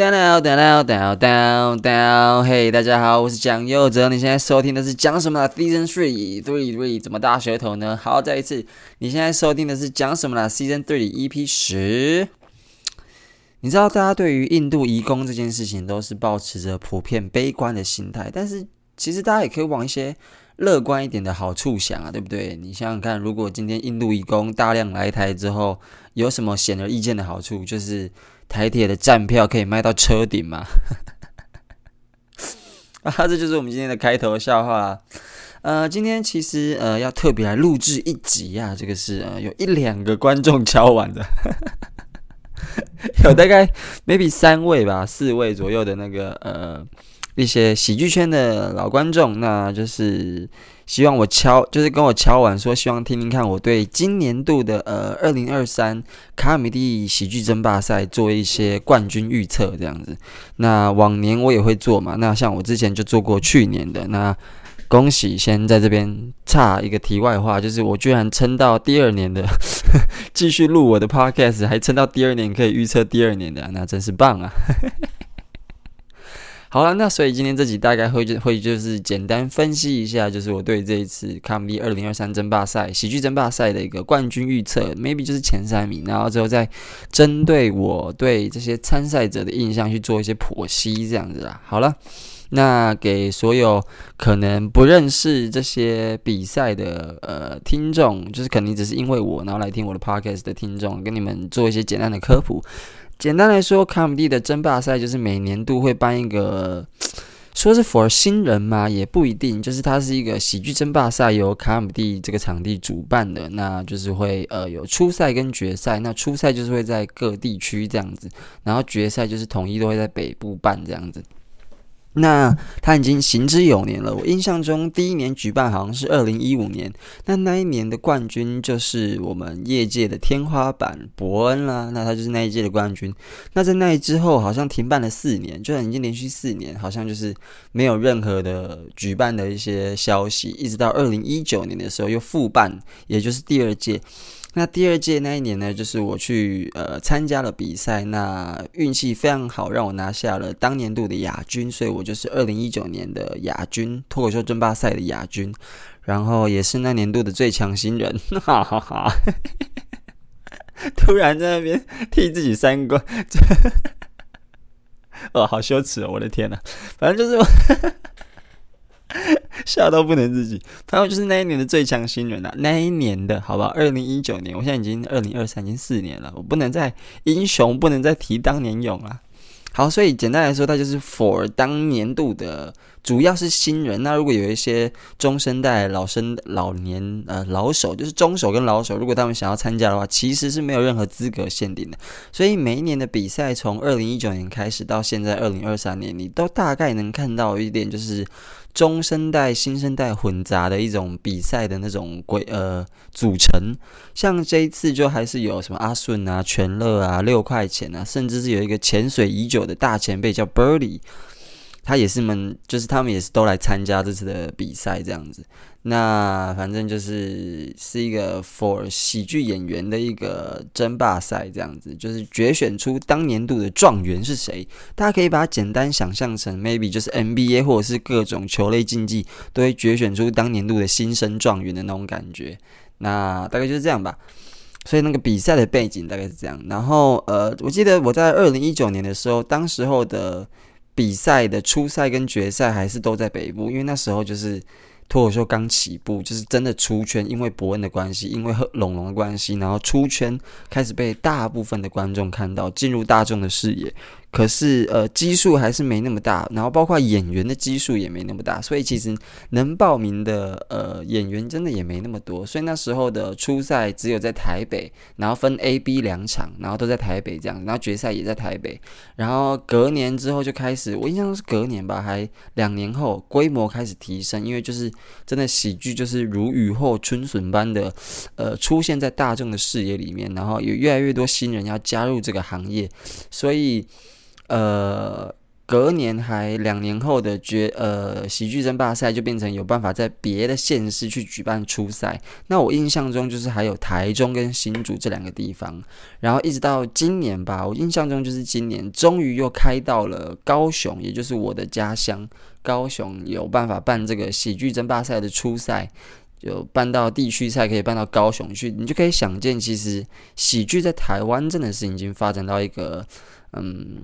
down down down down down，嘿，大家好，我是蒋佑哲，你现在收听的是讲什么啦？Season Three Three Three，怎么大舌头呢？好，再一次，你现在收听的是讲什么啦？Season Three EP 十。你知道大家对于印度移工这件事情都是保持着普遍悲观的心态，但是其实大家也可以往一些乐观一点的好处想啊，对不对？你想想看，如果今天印度移工大量来台之后，有什么显而易见的好处？就是台铁的站票可以卖到车顶吗？啊，这就是我们今天的开头笑话啦。呃，今天其实呃要特别来录制一集啊，这个是呃有一两个观众敲完的。有大概 maybe 三位吧，四位左右的那个呃一些喜剧圈的老观众，那就是希望我敲，就是跟我敲完说，希望听听看我对今年度的呃二零二三卡米地喜剧争霸赛做一些冠军预测这样子。那往年我也会做嘛，那像我之前就做过去年的那。恭喜！先在这边插一个题外话，就是我居然撑到第二年的，继续录我的 podcast，还撑到第二年可以预测第二年的，那真是棒啊！好了，那所以今天这集大概会就会就是简单分析一下，就是我对这一次卡米地二零二三争霸赛喜剧争霸赛的一个冠军预测，maybe 就是前三名，然后之后再针对我对这些参赛者的印象去做一些剖析，这样子啦。好了。那给所有可能不认识这些比赛的呃听众，就是肯定只是因为我然后来听我的 podcast 的听众，跟你们做一些简单的科普。简单来说，卡姆蒂的争霸赛就是每年度会办一个，说是 for 新人嘛，也不一定，就是它是一个喜剧争霸赛，由卡姆蒂这个场地主办的，那就是会呃有初赛跟决赛，那初赛就是会在各地区这样子，然后决赛就是统一都会在北部办这样子。那他已经行之有年了。我印象中第一年举办好像是二零一五年，那那一年的冠军就是我们业界的天花板伯恩啦。那他就是那一届的冠军。那在那之后好像停办了四年，就已经连续四年好像就是没有任何的举办的一些消息，一直到二零一九年的时候又复办，也就是第二届。那第二届那一年呢，就是我去呃参加了比赛，那运气非常好，让我拿下了当年度的亚军，所以我就是二零一九年的亚军，脱口秀争霸赛的亚军，然后也是那年度的最强新人，哈哈哈！突然在那边替自己三观，哦，好羞耻哦，我的天呐，反正就是。吓到不能自己，反正就是那一年的最强新人啊，那一年的好不好？二零一九年，我现在已经二零二三，已经四年了，我不能再英雄，不能再提当年勇了。好，所以简单来说，它就是 for 当年度的，主要是新人。那如果有一些中生代、老生、老年呃老手，就是中手跟老手，如果他们想要参加的话，其实是没有任何资格限定的。所以每一年的比赛，从二零一九年开始到现在二零二三年，你都大概能看到一点，就是。中生代、新生代混杂的一种比赛的那种规呃组成，像这一次就还是有什么阿顺啊、全乐啊、六块钱啊，甚至是有一个潜水已久的大前辈叫 Birdy，他也是们，就是他们也是都来参加这次的比赛这样子。那反正就是是一个 for 喜剧演员的一个争霸赛，这样子就是决选出当年度的状元是谁。大家可以把它简单想象成 maybe 就是 NBA 或者是各种球类竞技都会决选出当年度的新生状元的那种感觉。那大概就是这样吧。所以那个比赛的背景大概是这样。然后呃，我记得我在二零一九年的时候，当时候的比赛的初赛跟决赛还是都在北部，因为那时候就是。脱口秀刚起步，就是真的出圈，因为伯恩的关系，因为和龙龙的关系，然后出圈，开始被大部分的观众看到，进入大众的视野。可是，呃，基数还是没那么大，然后包括演员的基数也没那么大，所以其实能报名的呃演员真的也没那么多。所以那时候的初赛只有在台北，然后分 A、B 两场，然后都在台北这样，然后决赛也在台北。然后隔年之后就开始，我印象是隔年吧，还两年后规模开始提升，因为就是真的喜剧就是如雨后春笋般的呃出现在大众的视野里面，然后有越来越多新人要加入这个行业，所以。呃，隔年还两年后的决呃喜剧争霸赛就变成有办法在别的县市去举办初赛。那我印象中就是还有台中跟新竹这两个地方，然后一直到今年吧，我印象中就是今年终于又开到了高雄，也就是我的家乡高雄，有办法办这个喜剧争霸赛的初赛。就搬到地区赛，可以搬到高雄去，你就可以想见，其实喜剧在台湾真的是已经发展到一个，嗯，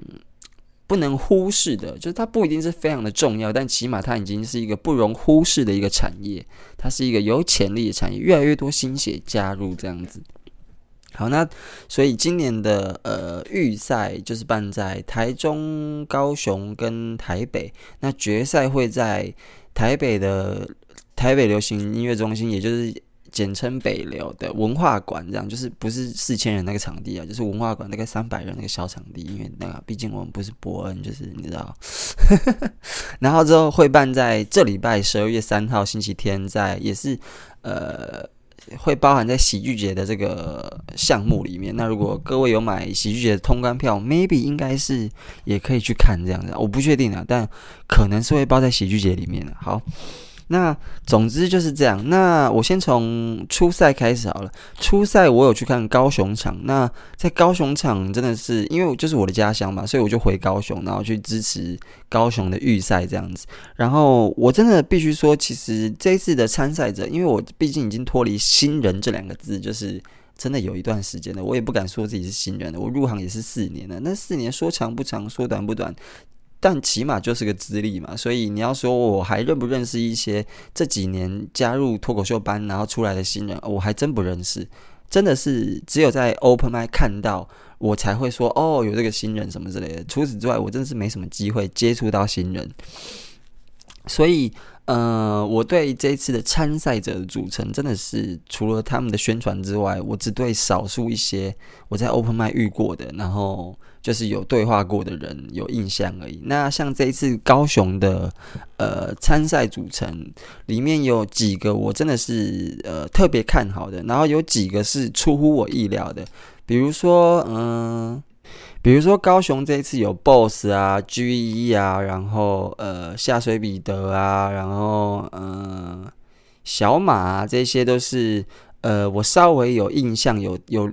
不能忽视的，就是它不一定是非常的重要，但起码它已经是一个不容忽视的一个产业，它是一个有潜力的产业，越来越多新血加入这样子。好，那所以今年的呃预赛就是办在台中、高雄跟台北，那决赛会在台北的。台北流行音乐中心，也就是简称北流的文化馆，这样就是不是四千人那个场地啊，就是文化馆那个三百人那个小场地，因为那个毕竟我们不是博恩，就是你知道。然后之后会办在这礼拜十二月三号星期天，在也是呃会包含在喜剧节的这个项目里面。那如果各位有买喜剧节的通关票，maybe 应该是也可以去看这样子，我不确定啊，但可能是会包在喜剧节里面的。好。那总之就是这样。那我先从初赛开始好了。初赛我有去看高雄场。那在高雄场真的是因为就是我的家乡嘛，所以我就回高雄，然后去支持高雄的预赛这样子。然后我真的必须说，其实这一次的参赛者，因为我毕竟已经脱离新人这两个字，就是真的有一段时间了。我也不敢说自己是新人了，我入行也是四年了。那四年说长不长，说短不短。但起码就是个资历嘛，所以你要说我还认不认识一些这几年加入脱口秀班然后出来的新人，我还真不认识。真的是只有在 Open m i 看到我才会说哦，有这个新人什么之类的。除此之外，我真的是没什么机会接触到新人。所以，呃，我对这一次的参赛者的组成真的是除了他们的宣传之外，我只对少数一些我在 Open m i 遇过的，然后。就是有对话过的人有印象而已。那像这一次高雄的呃参赛组成里面有几个我真的是呃特别看好的，然后有几个是出乎我意料的。比如说，嗯、比如说高雄这一次有 BOSS 啊、G 一啊，然后呃下水彼得啊，然后嗯、小马啊，这些都是呃我稍微有印象有有。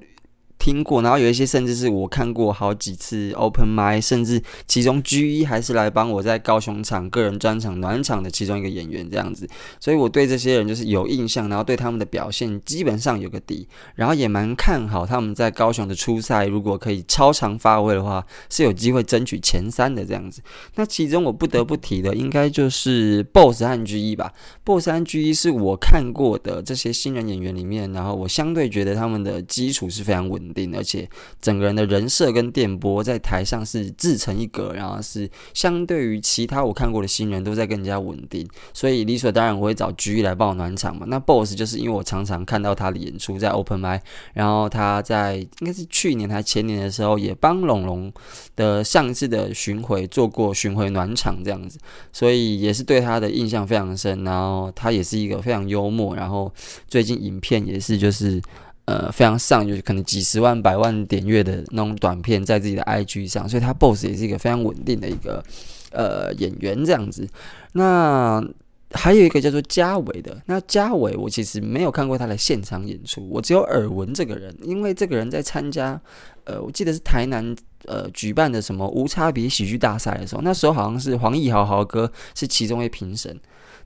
听过，然后有一些甚至是我看过好几次 Open Mic，甚至其中 G1 还是来帮我在高雄场个人专场暖场的其中一个演员这样子，所以我对这些人就是有印象，然后对他们的表现基本上有个底，然后也蛮看好他们在高雄的初赛，如果可以超常发挥的话，是有机会争取前三的这样子。那其中我不得不提的，应该就是 BOSS 和 G1 吧。BOSS 和 G1 是我看过的这些新人演员里面，然后我相对觉得他们的基础是非常稳定。而且整个人的人设跟电波在台上是自成一格，然后是相对于其他我看过的新人都在更加稳定，所以理所当然我会找 G 来帮我暖场嘛。那 Boss 就是因为我常常看到他的演出在 Open m i 然后他在应该是去年还前年的时候也帮龙龙的上次的巡回做过巡回暖场这样子，所以也是对他的印象非常深。然后他也是一个非常幽默，然后最近影片也是就是。呃，非常上，就是可能几十万、百万点阅的那种短片，在自己的 IG 上，所以他 BOSS 也是一个非常稳定的一个呃演员这样子。那还有一个叫做嘉伟的，那嘉伟我其实没有看过他的现场演出，我只有耳闻这个人，因为这个人在参加呃，我记得是台南呃举办的什么无差别喜剧大赛的时候，那时候好像是黄义豪豪哥是其中一位评审。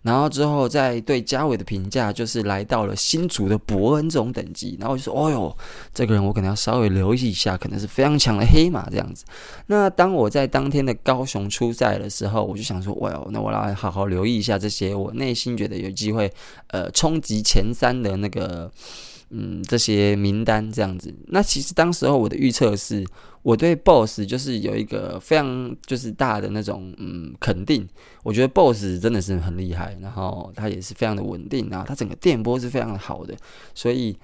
然后之后再对嘉伟的评价就是来到了新竹的伯恩这种等级，然后我就说：“哦哟，这个人我可能要稍微留意一下，可能是非常强的黑马这样子。”那当我在当天的高雄出赛的时候，我就想说：“哇哟，那我来好好留意一下这些我内心觉得有机会呃冲击前三的那个。”嗯，这些名单这样子，那其实当时候我的预测是，我对 BOSS 就是有一个非常就是大的那种嗯肯定，我觉得 BOSS 真的是很厉害，然后他也是非常的稳定，然后他整个电波是非常好的，所以。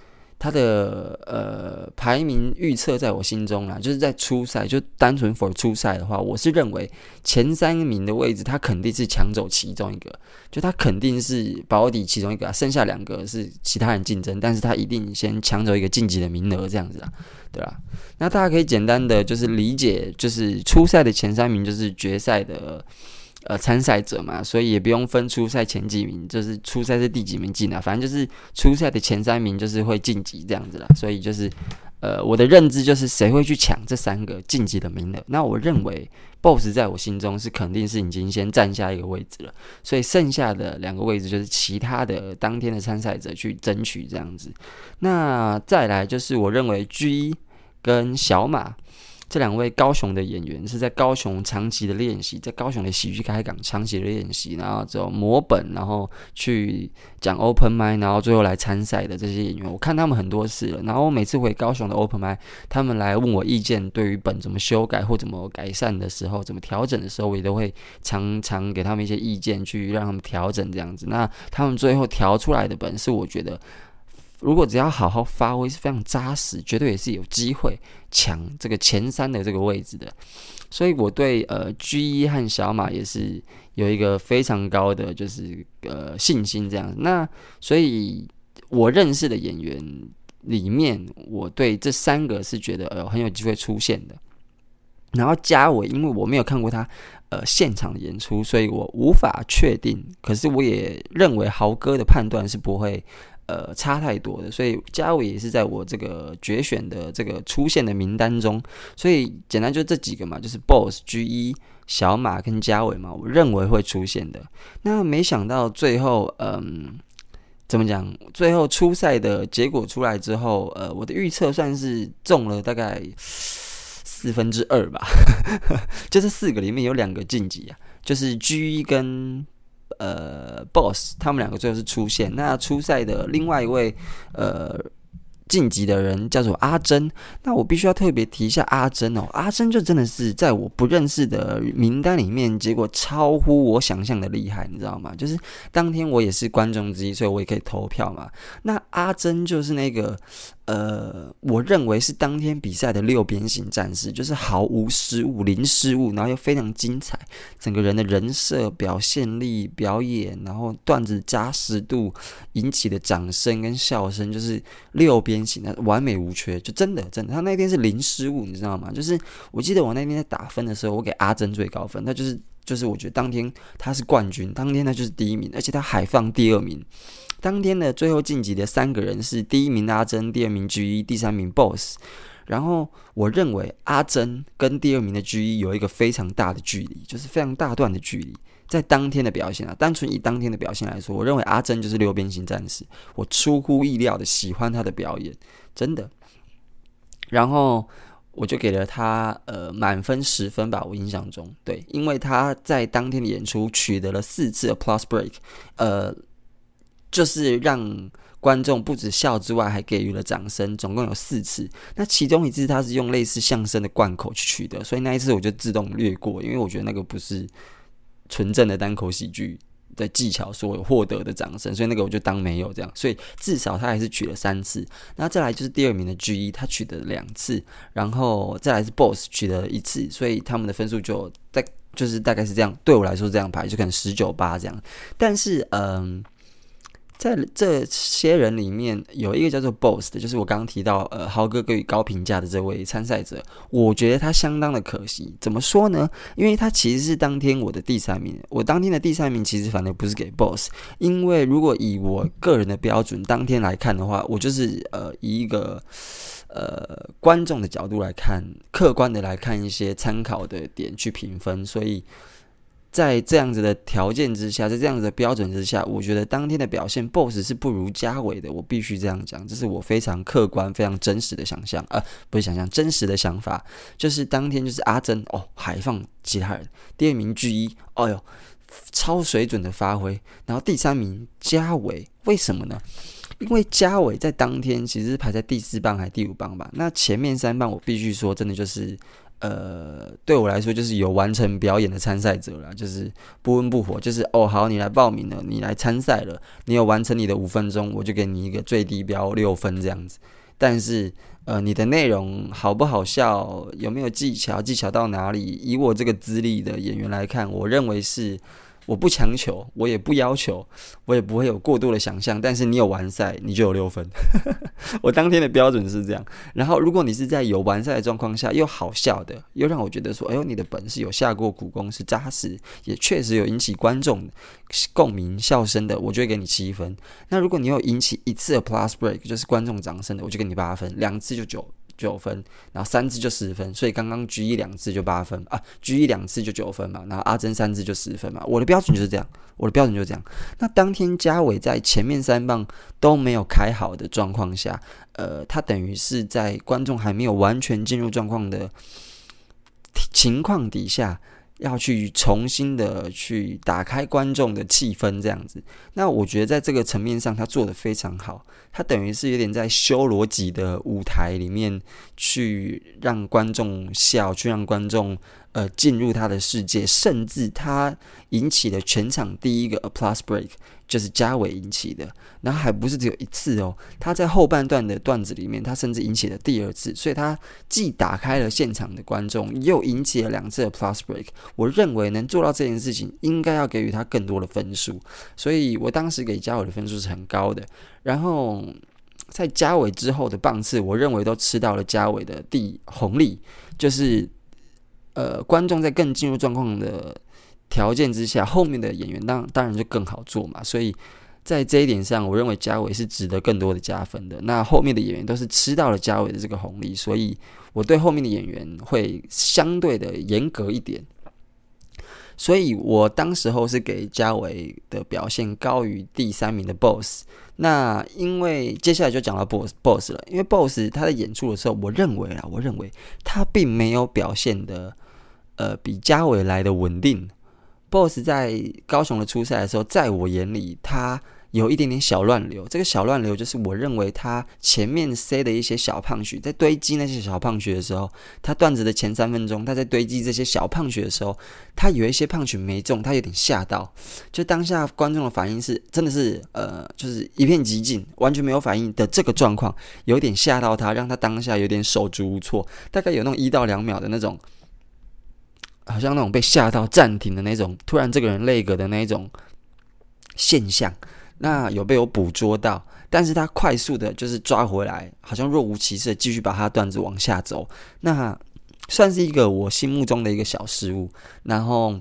他的呃排名预测在我心中啦，就是在初赛就单纯 for 初赛的话，我是认为前三名的位置他肯定是抢走其中一个，就他肯定是保底其中一个，剩下两个是其他人竞争，但是他一定先抢走一个晋级的名额这样子啊，对吧？那大家可以简单的就是理解，就是初赛的前三名就是决赛的。呃，参赛者嘛，所以也不用分初赛前几名，就是初赛是第几名进来，反正就是初赛的前三名就是会晋级这样子啦。所以就是，呃，我的认知就是谁会去抢这三个晋级的名额？那我认为，BOSS 在我心中是肯定是已经先占下一个位置了，所以剩下的两个位置就是其他的当天的参赛者去争取这样子。那再来就是我认为 G 跟小马。这两位高雄的演员是在高雄长期的练习，在高雄的喜剧开港长期的练习，然后走模本，然后去讲 open mic，然后最后来参赛的这些演员，我看他们很多次了。然后我每次回高雄的 open mic，他们来问我意见，对于本怎么修改或怎么改善的时候，怎么调整的时候，我也都会常常给他们一些意见，去让他们调整这样子。那他们最后调出来的本是我觉得。如果只要好好发挥是非常扎实，绝对也是有机会抢这个前三的这个位置的。所以我对呃 G 一和小马也是有一个非常高的就是呃信心这样。那所以我认识的演员里面，我对这三个是觉得呃很有机会出现的。然后加伟，因为我没有看过他呃现场演出，所以我无法确定。可是我也认为豪哥的判断是不会。呃，差太多的，所以嘉伟也是在我这个决选的这个出现的名单中，所以简单就这几个嘛，就是 BOSS、G1、小马跟嘉伟嘛，我认为会出现的。那没想到最后，嗯，怎么讲？最后初赛的结果出来之后，呃，我的预测算是中了大概四分之二吧，就这四个里面有两个晋级啊，就是 G1 跟。呃，BOSS 他们两个最后是出现。那初赛的另外一位呃晋级的人叫做阿珍。那我必须要特别提一下阿珍哦，阿珍就真的是在我不认识的名单里面，结果超乎我想象的厉害，你知道吗？就是当天我也是观众之一，所以我也可以投票嘛。那阿珍就是那个。呃，我认为是当天比赛的六边形战士，就是毫无失误、零失误，然后又非常精彩，整个人的人设、表现力、表演，然后段子扎实度引起的掌声跟笑声，就是六边形的完美无缺，就真的真的，他那天是零失误，你知道吗？就是我记得我那天在打分的时候，我给阿珍最高分，他就是就是我觉得当天他是冠军，当天他就是第一名，而且他还放第二名。当天的最后晋级的三个人是第一名阿珍，第二名 G1，第三名 BOSS。然后我认为阿珍跟第二名的 G1 有一个非常大的距离，就是非常大段的距离。在当天的表现啊，单纯以当天的表现来说，我认为阿珍就是六边形战士。我出乎意料的喜欢他的表演，真的。然后我就给了他呃满分十分吧，我印象中对，因为他在当天的演出取得了四次的 Plus Break，呃。就是让观众不止笑之外，还给予了掌声，总共有四次。那其中一次他是用类似相声的贯口去取得，所以那一次我就自动略过，因为我觉得那个不是纯正的单口喜剧的技巧所获得的掌声，所以那个我就当没有这样。所以至少他还是取了三次。那再来就是第二名的 G 一他取得两次，然后再来是 BOSS 取得一次，所以他们的分数就在就是大概是这样。对我来说这样排，就可能十九八这样。但是嗯。在这些人里面，有一个叫做 BOSS 的，就是我刚刚提到，呃，豪哥给予高评价的这位参赛者，我觉得他相当的可惜。怎么说呢？因为他其实是当天我的第三名，我当天的第三名其实反而不是给 BOSS，因为如果以我个人的标准当天来看的话，我就是呃以一个呃观众的角度来看，客观的来看一些参考的点去评分，所以。在这样子的条件之下，在这样子的标准之下，我觉得当天的表现，BOSS 是不如嘉伟的。我必须这样讲，这是我非常客观、非常真实的想象，呃，不是想象，真实的想法，就是当天就是阿珍哦，还放其他人，第二名 G 一哦哟，超水准的发挥，然后第三名嘉伟，为什么呢？因为嘉伟在当天其实是排在第四棒还是第五棒吧？那前面三棒我必须说，真的就是。呃，对我来说就是有完成表演的参赛者啦，就是不温不火，就是哦好，你来报名了，你来参赛了，你有完成你的五分钟，我就给你一个最低标六分这样子。但是呃，你的内容好不好笑，有没有技巧，技巧到哪里？以我这个资历的演员来看，我认为是。我不强求，我也不要求，我也不会有过多的想象。但是你有完赛，你就有六分。我当天的标准是这样。然后，如果你是在有完赛的状况下，又好笑的，又让我觉得说，哎呦，你的本事有下过苦功，是扎实，也确实有引起观众共鸣、笑声的，我就会给你七分。那如果你有引起一次的 plus break，就是观众掌声的，我就给你八分。两次就九。九分，然后三次就十分，所以刚刚 G 一两次就八分啊，G 一两次就九分嘛，然后阿珍三次就十分嘛，我的标准就是这样，我的标准就是这样。那当天嘉伟在前面三棒都没有开好的状况下，呃，他等于是在观众还没有完全进入状况的情况底下。要去重新的去打开观众的气氛，这样子。那我觉得在这个层面上，他做得非常好。他等于是有点在修罗级的舞台里面，去让观众笑，去让观众。呃，进入他的世界，甚至他引起了全场第一个 a plus break，就是嘉伟引起的，然后还不是只有一次哦，他在后半段的段子里面，他甚至引起了第二次，所以他既打开了现场的观众，又引起了两次的 plus break。我认为能做到这件事情，应该要给予他更多的分数，所以我当时给嘉伟的分数是很高的。然后在嘉伟之后的棒次，我认为都吃到了嘉伟的第红利，就是。呃，观众在更进入状况的条件之下，后面的演员当当然就更好做嘛。所以在这一点上，我认为嘉伟是值得更多的加分的。那后面的演员都是吃到了嘉伟的这个红利，所以我对后面的演员会相对的严格一点。所以我当时候是给嘉伟的表现高于第三名的 Boss。那因为接下来就讲到 Boss Boss 了，因为 Boss 他在演出的时候，我认为啊，我认为他并没有表现的。呃，比嘉伟来的稳定。Boss 在高雄的初赛的时候，在我眼里，他有一点点小乱流。这个小乱流就是我认为他前面塞的一些小胖曲，在堆积那些小胖曲的时候，他段子的前三分钟，他在堆积这些小胖曲的时候，他有一些胖曲没中，他有点吓到。就当下观众的反应是，真的是呃，就是一片寂静，完全没有反应的这个状况，有点吓到他，让他当下有点手足无措，大概有那种一到两秒的那种。好像那种被吓到暂停的那种，突然这个人累格的那一种现象，那有被我捕捉到，但是他快速的就是抓回来，好像若无其事的继续把他段子往下走，那算是一个我心目中的一个小失误，然后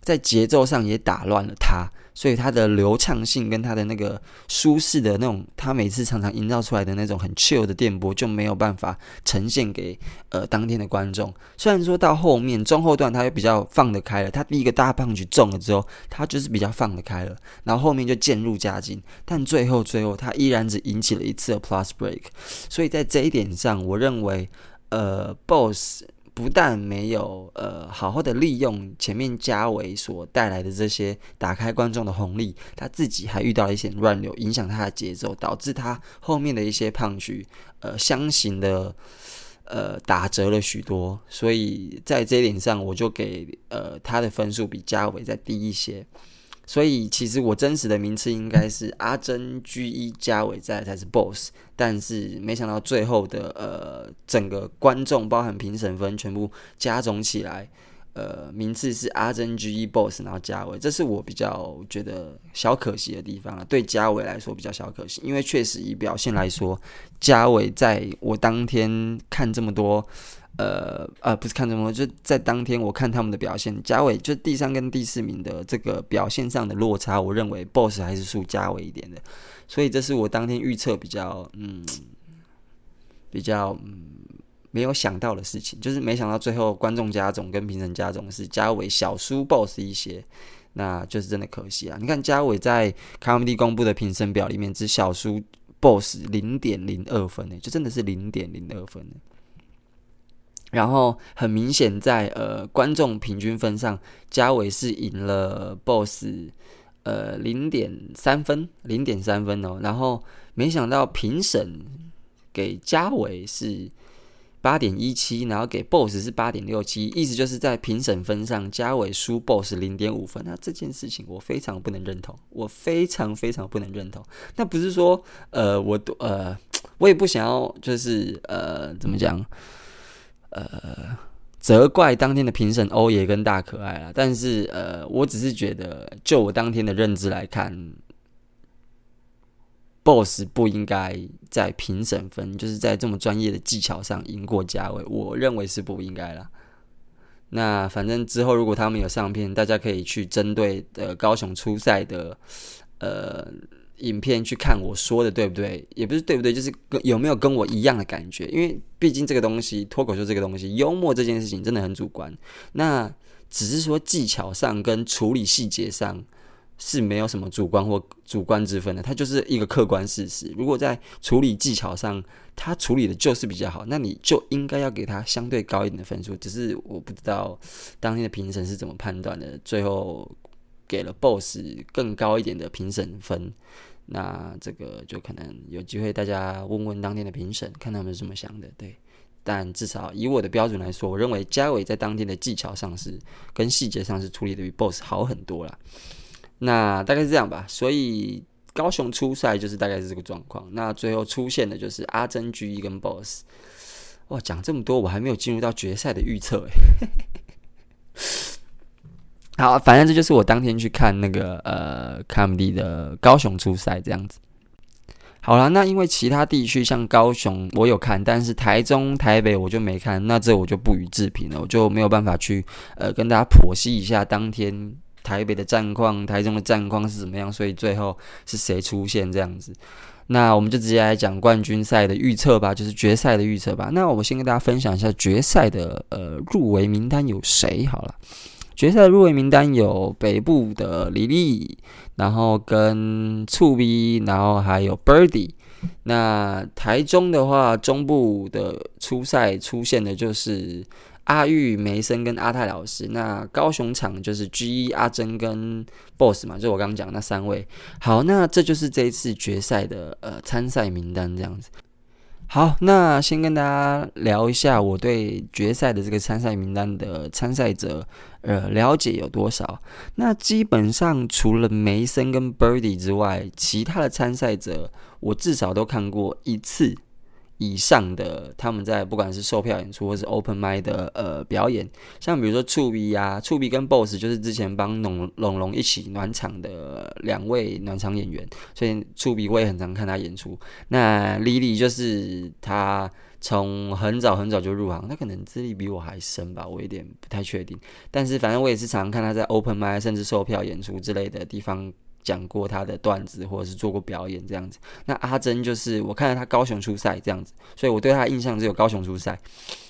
在节奏上也打乱了他。所以他的流畅性跟他的那个舒适的那种，他每次常常营造出来的那种很 chill 的电波就没有办法呈现给呃当天的观众。虽然说到后面中后段他又比较放得开了，他第一个大胖曲中了之后，他就是比较放得开了，然后后面就渐入佳境，但最后最后他依然只引起了一次的 plus break。所以在这一点上，我认为呃 boss。不但没有呃好好的利用前面嘉伟所带来的这些打开观众的红利，他自己还遇到了一些乱流，影响他的节奏，导致他后面的一些胖局呃相形的呃打折了许多。所以在这一点上，我就给呃他的分数比嘉伟再低一些。所以其实我真实的名次应该是阿珍 G 一嘉伟在才是 Boss，但是没想到最后的呃整个观众包含评审分全部加总起来，呃名次是阿珍 G 一 Boss，然后嘉伟，这是我比较觉得小可惜的地方啊。对嘉伟来说比较小可惜，因为确实以表现来说，嘉伟在我当天看这么多。呃呃，不是看什么，就在当天我看他们的表现，嘉伟就第三跟第四名的这个表现上的落差，我认为 BOSS 还是输嘉伟一点的，所以这是我当天预测比较嗯比较嗯没有想到的事情，就是没想到最后观众加总跟评审加总是嘉伟小输 BOSS 一些，那就是真的可惜啊！你看嘉伟在 Comedy 公布的评审表里面只小输 BOSS 零点零二分呢，就真的是零点零二分。然后很明显在，呃观众平均分上，嘉伟是赢了 BOSS，呃零点三分，零点三分哦。然后没想到评审给嘉伟是八点一七，然后给 BOSS 是八点六七，意思就是在评审分上，嘉伟输 BOSS 零点五分。那这件事情我非常不能认同，我非常非常不能认同。那不是说呃，我呃，我也不想要，就是呃，怎么讲？呃，责怪当天的评审欧爷跟大可爱啦。但是呃，我只是觉得，就我当天的认知来看。BOSS 不应该在评审分，就是在这么专业的技巧上赢过嘉伟，我认为是不应该啦。那反正之后如果他们有上片，大家可以去针对呃高雄出赛的呃影片去看我说的对不对？也不是对不对，就是跟有没有跟我一样的感觉？因为毕竟这个东西脱口秀这个东西，幽默这件事情真的很主观。那只是说技巧上跟处理细节上。是没有什么主观或主观之分的，它就是一个客观事实。如果在处理技巧上，他处理的就是比较好，那你就应该要给他相对高一点的分数。只是我不知道当天的评审是怎么判断的，最后给了 BOSS 更高一点的评审分。那这个就可能有机会大家问问当天的评审，看他们是怎么想的。对，但至少以我的标准来说，我认为嘉伟在当天的技巧上是跟细节上是处理的比 BOSS 好很多了。那大概是这样吧，所以高雄初赛就是大概是这个状况。那最后出现的就是阿珍、G 一跟 BOSS。哇，讲这么多，我还没有进入到决赛的预测诶。好，反正这就是我当天去看那个呃 comedy 的高雄出赛这样子。好了，那因为其他地区像高雄我有看，但是台中、台北我就没看，那这我就不予置评了，我就没有办法去呃跟大家剖析一下当天。台北的战况，台中的战况是怎么样？所以最后是谁出现这样子？那我们就直接来讲冠军赛的预测吧，就是决赛的预测吧。那我先跟大家分享一下决赛的呃入围名单有谁？好了，决赛入围名单有北部的李丽，然后跟醋逼，然后还有 Birdy。那台中的话，中部的初赛出现的就是。阿玉、梅森跟阿泰老师，那高雄场就是 G1 阿珍跟 Boss 嘛，就我刚刚讲那三位。好，那这就是这一次决赛的呃参赛名单这样子。好，那先跟大家聊一下我对决赛的这个参赛名单的参赛者呃了解有多少。那基本上除了梅森跟 Birdy 之外，其他的参赛者我至少都看过一次。以上的他们在不管是售票演出或是 open mic 的呃表演，像比如说醋逼啊，醋逼跟 boss 就是之前帮龙龙龙一起暖场的两位暖场演员，所以醋逼我也很常看他演出。那 Lily 就是他从很早很早就入行，他可能资历比我还深吧，我有点不太确定。但是反正我也是常看他在 open mic 甚至售票演出之类的地方。讲过他的段子，或者是做过表演这样子。那阿珍就是我看到他高雄出赛这样子，所以我对他的印象只有高雄出赛。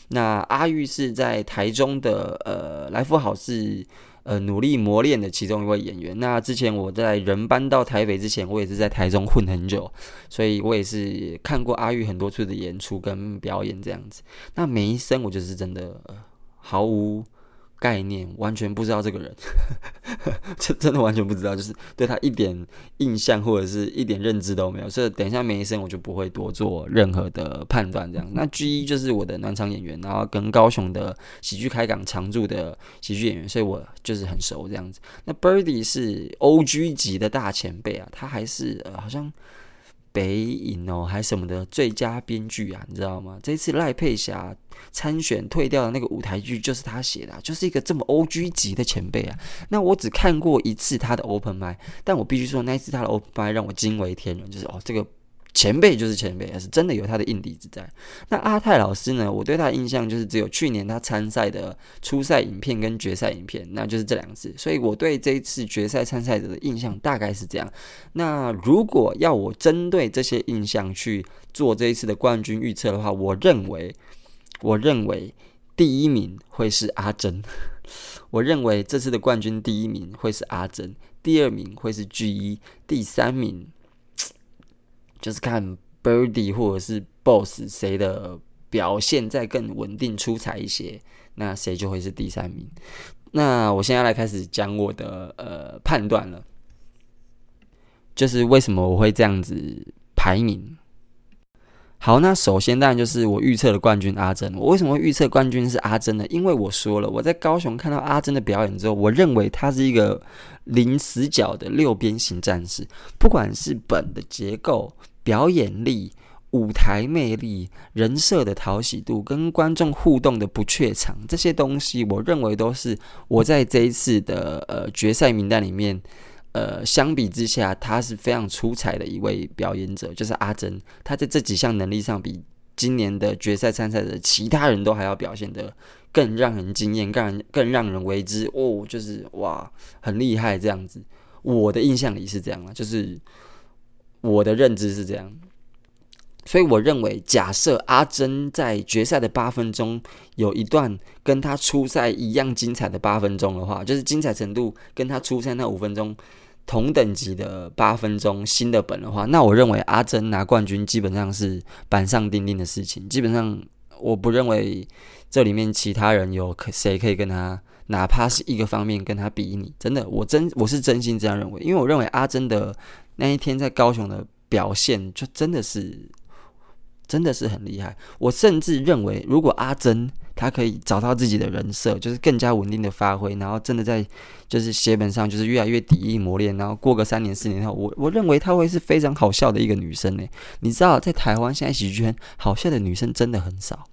那阿玉是在台中的呃来福好是呃努力磨练的其中一位演员。那之前我在人搬到台北之前，我也是在台中混很久，所以我也是看过阿玉很多次的演出跟表演这样子。那梅生我就是真的、毫无。概念完全不知道这个人，这真的完全不知道，就是对他一点印象或者是一点认知都没有。所以等一下梅医生我就不会多做任何的判断。这样，那 G 一就是我的暖场演员，然后跟高雄的喜剧开港常驻的喜剧演员，所以我就是很熟这样子。那 Birdy 是 OG 级的大前辈啊，他还是呃好像。北影哦，还什么的最佳编剧啊，你知道吗？这次赖佩霞参选退掉的那个舞台剧就是他写的，就是一个这么 OG 级的前辈啊。那我只看过一次他的 Open m i 但我必须说那一次他的 Open m i 让我惊为天人，就是哦这个。前辈就是前辈，是真的有他的硬底子在。那阿泰老师呢？我对他的印象就是只有去年他参赛的初赛影片跟决赛影片，那就是这两次。所以我对这一次决赛参赛者的印象大概是这样。那如果要我针对这些印象去做这一次的冠军预测的话，我认为，我认为第一名会是阿珍。我认为这次的冠军第一名会是阿珍，第二名会是 G 一第三名。就是看 Birdy 或者是 Boss 谁的表现再更稳定出彩一些，那谁就会是第三名。那我现在来开始讲我的呃判断了，就是为什么我会这样子排名。好，那首先当然就是我预测的冠军阿珍。我为什么会预测冠军是阿珍呢？因为我说了，我在高雄看到阿珍的表演之后，我认为他是一个零死角的六边形战士，不管是本的结构、表演力、舞台魅力、人设的讨喜度、跟观众互动的不怯场，这些东西，我认为都是我在这一次的呃决赛名单里面。呃，相比之下，他是非常出彩的一位表演者，就是阿珍。他在这几项能力上，比今年的决赛参赛的其他人都还要表现得更让人惊艳，更更让人为之哦，就是哇，很厉害这样子。我的印象里是这样啊，就是我的认知是这样。所以我认为，假设阿珍在决赛的八分钟有一段跟他初赛一样精彩的八分钟的话，就是精彩程度跟他初赛那五分钟。同等级的八分钟新的本的话，那我认为阿珍拿冠军基本上是板上钉钉的事情。基本上，我不认为这里面其他人有可谁可以跟他，哪怕是一个方面跟他比拟。真的，我真我是真心这样认为，因为我认为阿珍的那一天在高雄的表现，就真的是真的是很厉害。我甚至认为，如果阿珍她可以找到自己的人设，就是更加稳定的发挥，然后真的在就是写本上就是越来越砥砺磨练，然后过个三年四年后，我我认为她会是非常好笑的一个女生呢。你知道，在台湾现在喜剧圈好笑的女生真的很少，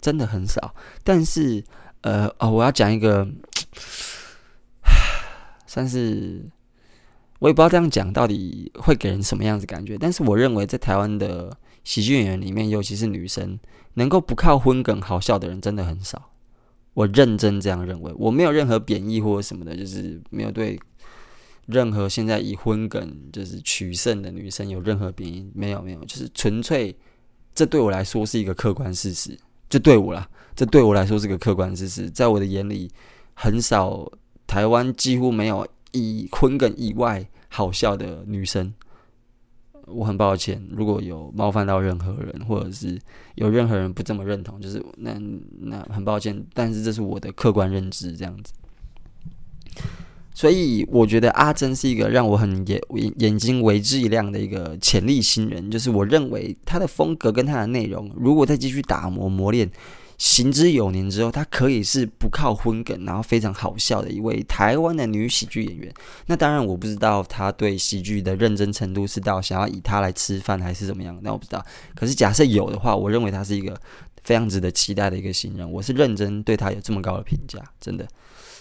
真的很少。但是呃哦，我要讲一个，算是我也不知道这样讲到底会给人什么样子感觉。但是我认为在台湾的喜剧演员里面，尤其是女生。能够不靠荤梗好笑的人真的很少，我认真这样认为。我没有任何贬义或者什么的，就是没有对任何现在以荤梗就是取胜的女生有任何贬义，没有没有，就是纯粹这对我来说是一个客观事实，就对我啦，这对我来说是个客观事实，在我的眼里，很少台湾几乎没有以坤梗以外好笑的女生。我很抱歉，如果有冒犯到任何人，或者是有任何人不这么认同，就是那那很抱歉，但是这是我的客观认知，这样子。所以我觉得阿珍是一个让我很眼眼睛为之一亮的一个潜力新人，就是我认为她的风格跟她的内容，如果再继续打磨磨练。行之有年之后，她可以是不靠荤梗，然后非常好笑的一位台湾的女喜剧演员。那当然，我不知道她对喜剧的认真程度是到想要以她来吃饭，还是怎么样。那我不知道。可是假设有的话，我认为她是一个非常值得期待的一个新人。我是认真对她有这么高的评价，真的。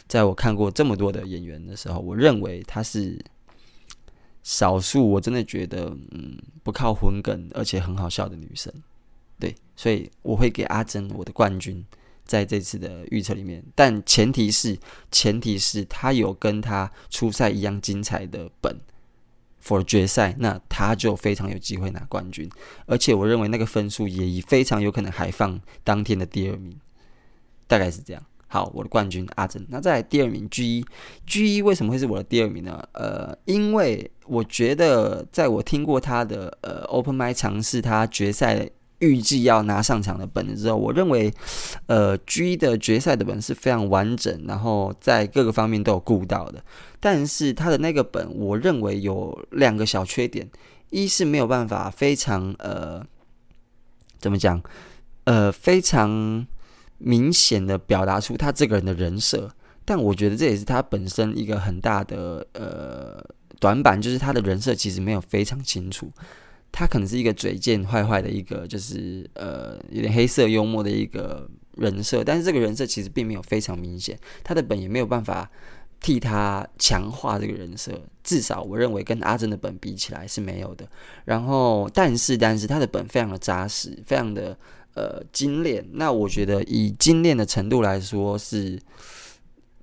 在我看过这么多的演员的时候，我认为她是少数我真的觉得嗯不靠荤梗，而且很好笑的女生。对，所以我会给阿珍我的冠军，在这次的预测里面，但前提是，前提是他有跟他初赛一样精彩的本，for 决赛，那他就非常有机会拿冠军，而且我认为那个分数也非常有可能还放当天的第二名，大概是这样。好，我的冠军阿珍，那再来第二名 G1，G1 为什么会是我的第二名呢？呃，因为我觉得在我听过他的呃 Open m i 尝试他决赛。预计要拿上场的本子之后，我认为，呃，G 的决赛的本是非常完整，然后在各个方面都有顾到的。但是他的那个本，我认为有两个小缺点：一是没有办法非常呃，怎么讲，呃，非常明显的表达出他这个人的人设。但我觉得这也是他本身一个很大的呃短板，就是他的人设其实没有非常清楚。他可能是一个嘴贱坏坏的一个，就是呃有点黑色幽默的一个人设，但是这个人设其实并没有非常明显，他的本也没有办法替他强化这个人设，至少我认为跟阿珍的本比起来是没有的。然后，但是但是他的本非常的扎实，非常的呃精炼。那我觉得以精炼的程度来说，是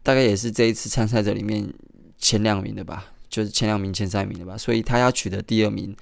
大概也是这一次参赛者里面前两名的吧，就是前两名、前三名的吧。所以他要取得第二名。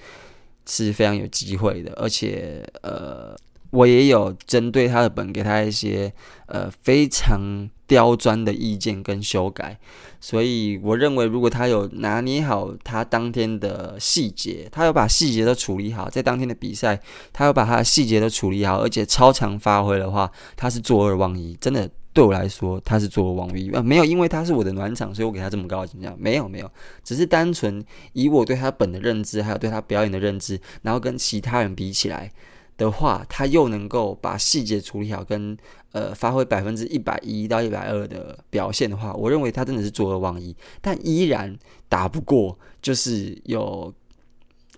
是非常有机会的，而且呃，我也有针对他的本给他一些呃非常刁钻的意见跟修改，所以我认为如果他有拿捏好他当天的细节，他有把细节都处理好，在当天的比赛，他有把他的细节都处理好，而且超常发挥的话，他是坐二望一，真的。对我来说，他是做二望一，呃，没有，因为他是我的暖场，所以我给他这么高的评价。没有，没有，只是单纯以我对他本的认知，还有对他表演的认知，然后跟其他人比起来的话，他又能够把细节处理好跟，呃发挥百分之一百一到一百二的表现的话，我认为他真的是坐而忘一，但依然打不过就是有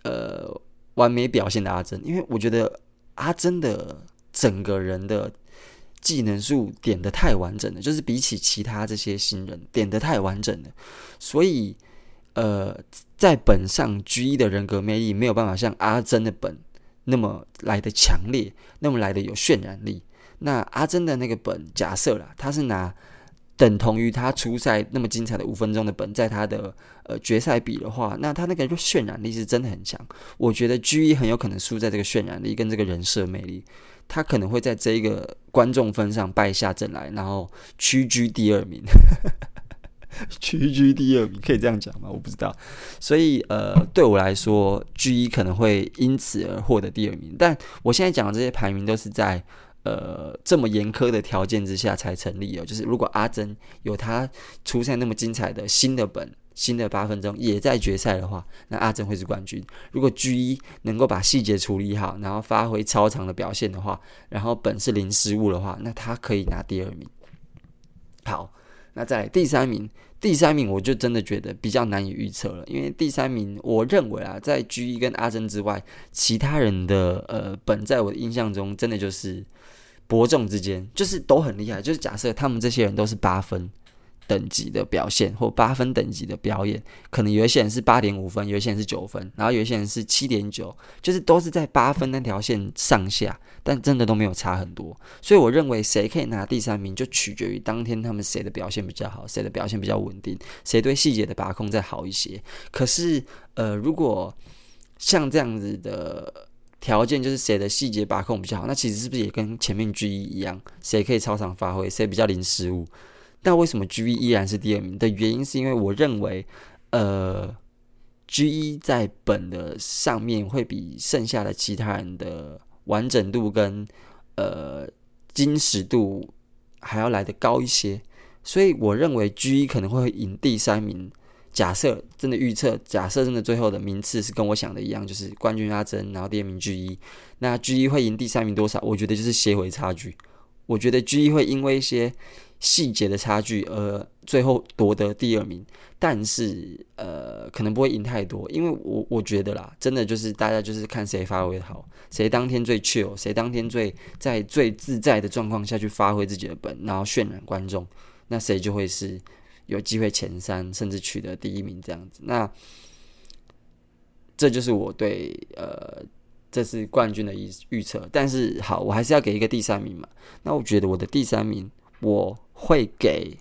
呃完美表现的阿珍，因为我觉得阿珍的整个人的技能树点得太完整了，就是比起其他这些新人点得太完整了，所以呃在本上 G1 的人格魅力没有办法像阿珍的本。那么来的强烈，那么来的有渲染力。那阿珍的那个本，假设啦，他是拿等同于他初赛那么精彩的五分钟的本，在他的呃决赛比的话，那他那个渲染力是真的很强。我觉得 G1 很有可能输在这个渲染力跟这个人设魅力，他可能会在这一个观众分上败下阵来，然后屈居第二名。屈居第二名，可以这样讲吗？我不知道。所以，呃，对我来说，G1 可能会因此而获得第二名。但我现在讲的这些排名都是在呃这么严苛的条件之下才成立哦。就是如果阿珍有他出赛那么精彩的新的本、新的八分钟也在决赛的话，那阿珍会是冠军。如果 G 一能够把细节处理好，然后发挥超常的表现的话，然后本是零失误的话，那他可以拿第二名。好。那在第三名，第三名我就真的觉得比较难以预测了，因为第三名我认为啊，在 G 一跟阿珍之外，其他人的呃本在我的印象中，真的就是伯仲之间，就是都很厉害。就是假设他们这些人都是八分。等级的表现或八分等级的表演，可能有一些人是八点五分，有一些人是九分，然后有一些人是七点九，就是都是在八分那条线上下，但真的都没有差很多。所以我认为谁可以拿第三名，就取决于当天他们谁的表现比较好，谁的表现比较稳定，谁对细节的把控再好一些。可是，呃，如果像这样子的条件，就是谁的细节把控比较好，那其实是不是也跟前面 G 一一样，谁可以超常发挥，谁比较零失误？但为什么 G 一依然是第二名的原因，是因为我认为，呃，G 一在本的上面会比剩下的其他人的完整度跟呃精实度还要来得高一些，所以我认为 G 一可能会赢第三名。假设真的预测，假设真的最后的名次是跟我想的一样，就是冠军阿珍，然后第二名 G 一那 G 一会赢第三名多少？我觉得就是些微差距。我觉得 G 一会因为一些细节的差距而最后夺得第二名，但是呃，可能不会赢太多，因为我我觉得啦，真的就是大家就是看谁发挥好，谁当天最 chill，谁当天最在最自在的状况下去发挥自己的本，然后渲染观众，那谁就会是有机会前三，甚至取得第一名这样子。那这就是我对呃。这是冠军的预预测，但是好，我还是要给一个第三名嘛。那我觉得我的第三名我会给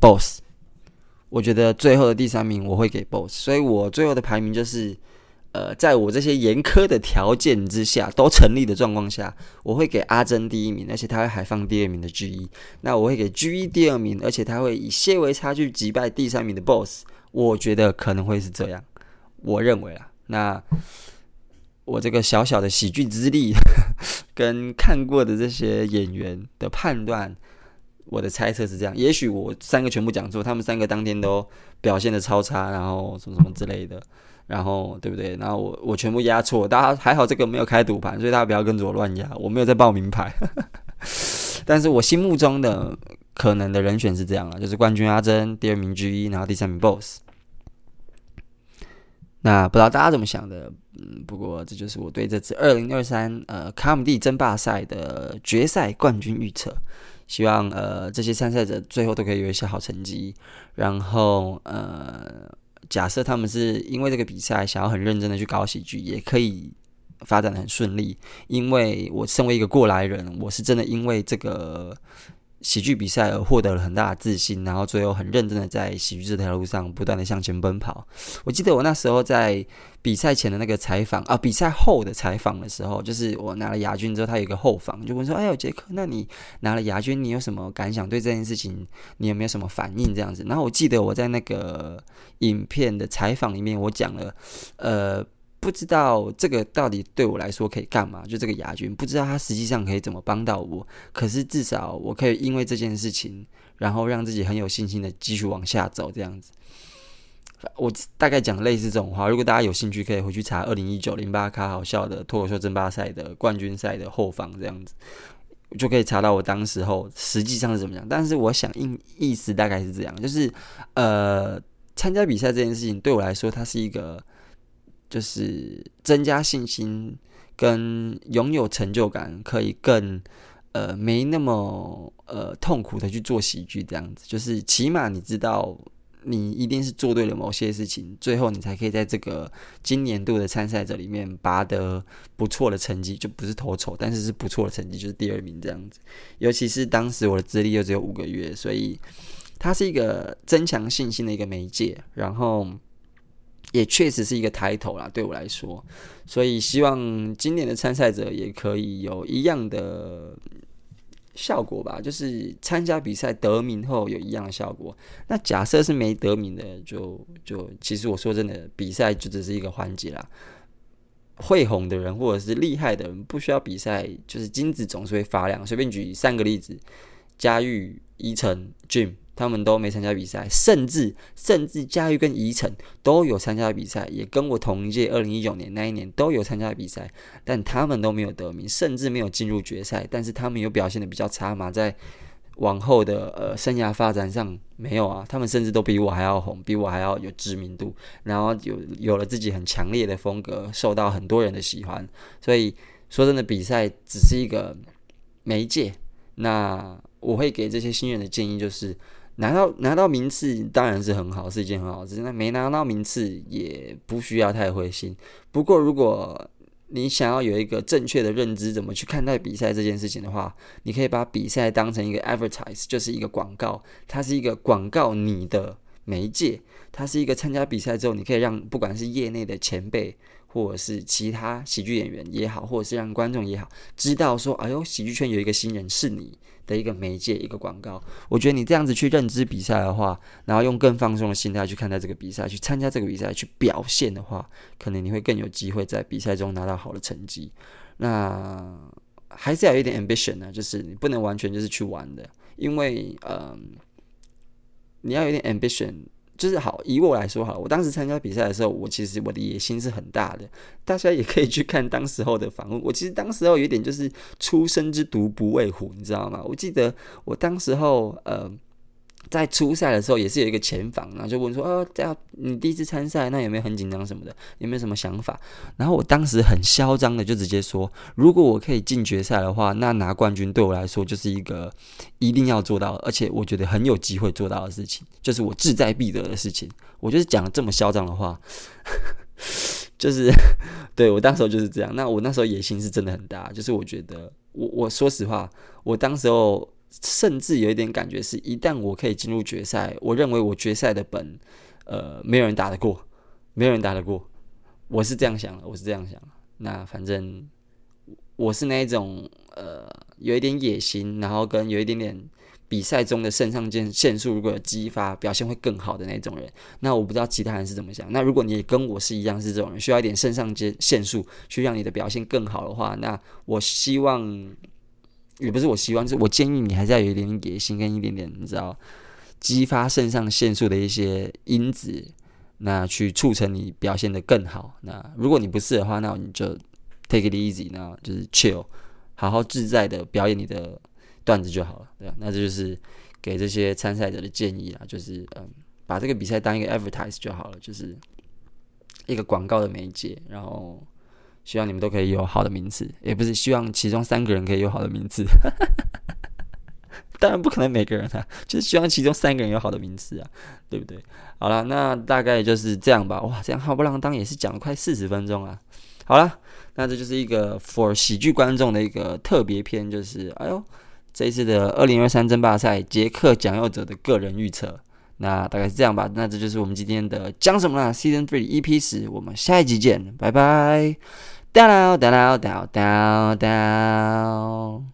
Boss，我觉得最后的第三名我会给 Boss，所以我最后的排名就是，呃，在我这些严苛的条件之下都成立的状况下，我会给阿珍第一名，而且他会还放第二名的 G 一。那我会给 G 一第二名，而且他会以些微差距击败第三名的 Boss。我觉得可能会是这样，我认为啊，那。我这个小小的喜剧之力，跟看过的这些演员的判断，我的猜测是这样。也许我三个全部讲错，他们三个当天都表现得超差，然后什么什么之类的，然后对不对？然后我我全部压错，大家还好这个没有开赌盘，所以大家不要跟着我乱压，我没有在报名牌。但是我心目中的可能的人选是这样了，就是冠军阿珍，第二名 G1，然后第三名 Boss。那不知道大家怎么想的？嗯，不过这就是我对这次二零二三呃卡姆蒂争霸赛的决赛冠军预测。希望呃这些参赛者最后都可以有一些好成绩。然后呃，假设他们是因为这个比赛想要很认真的去搞喜剧，也可以发展的很顺利。因为我身为一个过来人，我是真的因为这个。喜剧比赛而获得了很大的自信，然后最后很认真的在喜剧这条路上不断的向前奔跑。我记得我那时候在比赛前的那个采访啊，比赛后的采访的时候，就是我拿了亚军之后，他有一个后访，就问说：“哎呦，杰克，那你拿了亚军，你有什么感想？对这件事情，你有没有什么反应？”这样子。然后我记得我在那个影片的采访里面，我讲了，呃。不知道这个到底对我来说可以干嘛？就这个亚军，不知道他实际上可以怎么帮到我。可是至少我可以因为这件事情，然后让自己很有信心的继续往下走，这样子。我大概讲类似这种话。如果大家有兴趣，可以回去查二零一九零八卡好笑的脱口秀争霸赛的冠军赛的后方这样子，就可以查到我当时候实际上是怎么样。但是我想意意思大概是这样，就是呃，参加比赛这件事情对我来说，它是一个就是增加信心跟拥有成就感，可以更呃没那么呃痛苦的去做喜剧这样子。就是起码你知道。你一定是做对了某些事情，最后你才可以在这个今年度的参赛者里面拔得不错的成绩，就不是头丑，但是是不错的成绩，就是第二名这样子。尤其是当时我的资历又只有五个月，所以它是一个增强信心的一个媒介，然后也确实是一个抬头啦，对我来说。所以希望今年的参赛者也可以有一样的。效果吧，就是参加比赛得名后有一样的效果。那假设是没得名的，就就其实我说真的，比赛就只是一个环节啦。会红的人或者是厉害的人，不需要比赛，就是金子总是会发亮。随便举三个例子：佳玉、宜城、Jim。他们都没参加比赛，甚至甚至佳玉跟宜城都有参加比赛，也跟我同一届，二零一九年那一年都有参加比赛，但他们都没有得名，甚至没有进入决赛。但是他们有表现得比较差嘛，在往后的呃生涯发展上没有啊，他们甚至都比我还要红，比我还要有知名度，然后有有了自己很强烈的风格，受到很多人的喜欢。所以说真的，比赛只是一个媒介。那我会给这些新人的建议就是。拿到拿到名次当然是很好，是一件很好事。那没拿到名次也不需要太灰心。不过，如果你想要有一个正确的认知，怎么去看待比赛这件事情的话，你可以把比赛当成一个 advertise，就是一个广告。它是一个广告你的媒介，它是一个参加比赛之后，你可以让不管是业内的前辈，或者是其他喜剧演员也好，或者是让观众也好，知道说，哎呦，喜剧圈有一个新人是你。的一个媒介，一个广告。我觉得你这样子去认知比赛的话，然后用更放松的心态去看待这个比赛，去参加这个比赛，去表现的话，可能你会更有机会在比赛中拿到好的成绩。那还是要有一点 ambition 呢，就是你不能完全就是去玩的，因为嗯，你要有点 ambition。就是好，以我来说好，我当时参加比赛的时候，我其实我的野心是很大的。大家也可以去看当时候的访问。我其实当时候有点就是初生之犊不畏虎，你知道吗？我记得我当时候呃。在初赛的时候也是有一个前访，然后就问说：“哦，这样你第一次参赛，那有没有很紧张什么的？有没有什么想法？”然后我当时很嚣张的就直接说：“如果我可以进决赛的话，那拿冠军对我来说就是一个一定要做到，而且我觉得很有机会做到的事情，就是我志在必得的事情。”我就是讲了这么嚣张的话，就是对我当时候就是这样。那我那时候野心是真的很大，就是我觉得我我说实话，我当时候。甚至有一点感觉是，一旦我可以进入决赛，我认为我决赛的本，呃，没有人打得过，没有人打得过。我是这样想的，我是这样想。那反正我是那一种，呃，有一点野心，然后跟有一点点比赛中的肾上腺腺素如果激发，表现会更好的那种人。那我不知道其他人是怎么想。那如果你跟我是一样是这种人，需要一点肾上腺腺素去让你的表现更好的话，那我希望。也不是我希望，是我建议你还是要有一点点野心跟一点点你知道激发肾上腺素的一些因子，那去促成你表现得更好。那如果你不是的话，那你就 take it easy，那就是 chill，好好自在的表演你的段子就好了，对吧？那这就是给这些参赛者的建议啦，就是嗯，把这个比赛当一个 advertise 就好了，就是一个广告的媒介，然后。希望你们都可以有好的名次，也不是希望其中三个人可以有好的名次，当然不可能每个人啊，就是希望其中三个人有好的名次啊，对不对？好了，那大概就是这样吧。哇，这样浩不浪当也是讲了快四十分钟啊。好了，那这就是一个 for 喜剧观众的一个特别篇，就是哎呦，这一次的二零二三争霸赛杰克讲佑哲的个人预测。那大概是这样吧，那这就是我们今天的讲什么啦？Season Three EP 十，我们下一集见，拜拜。Down down down down down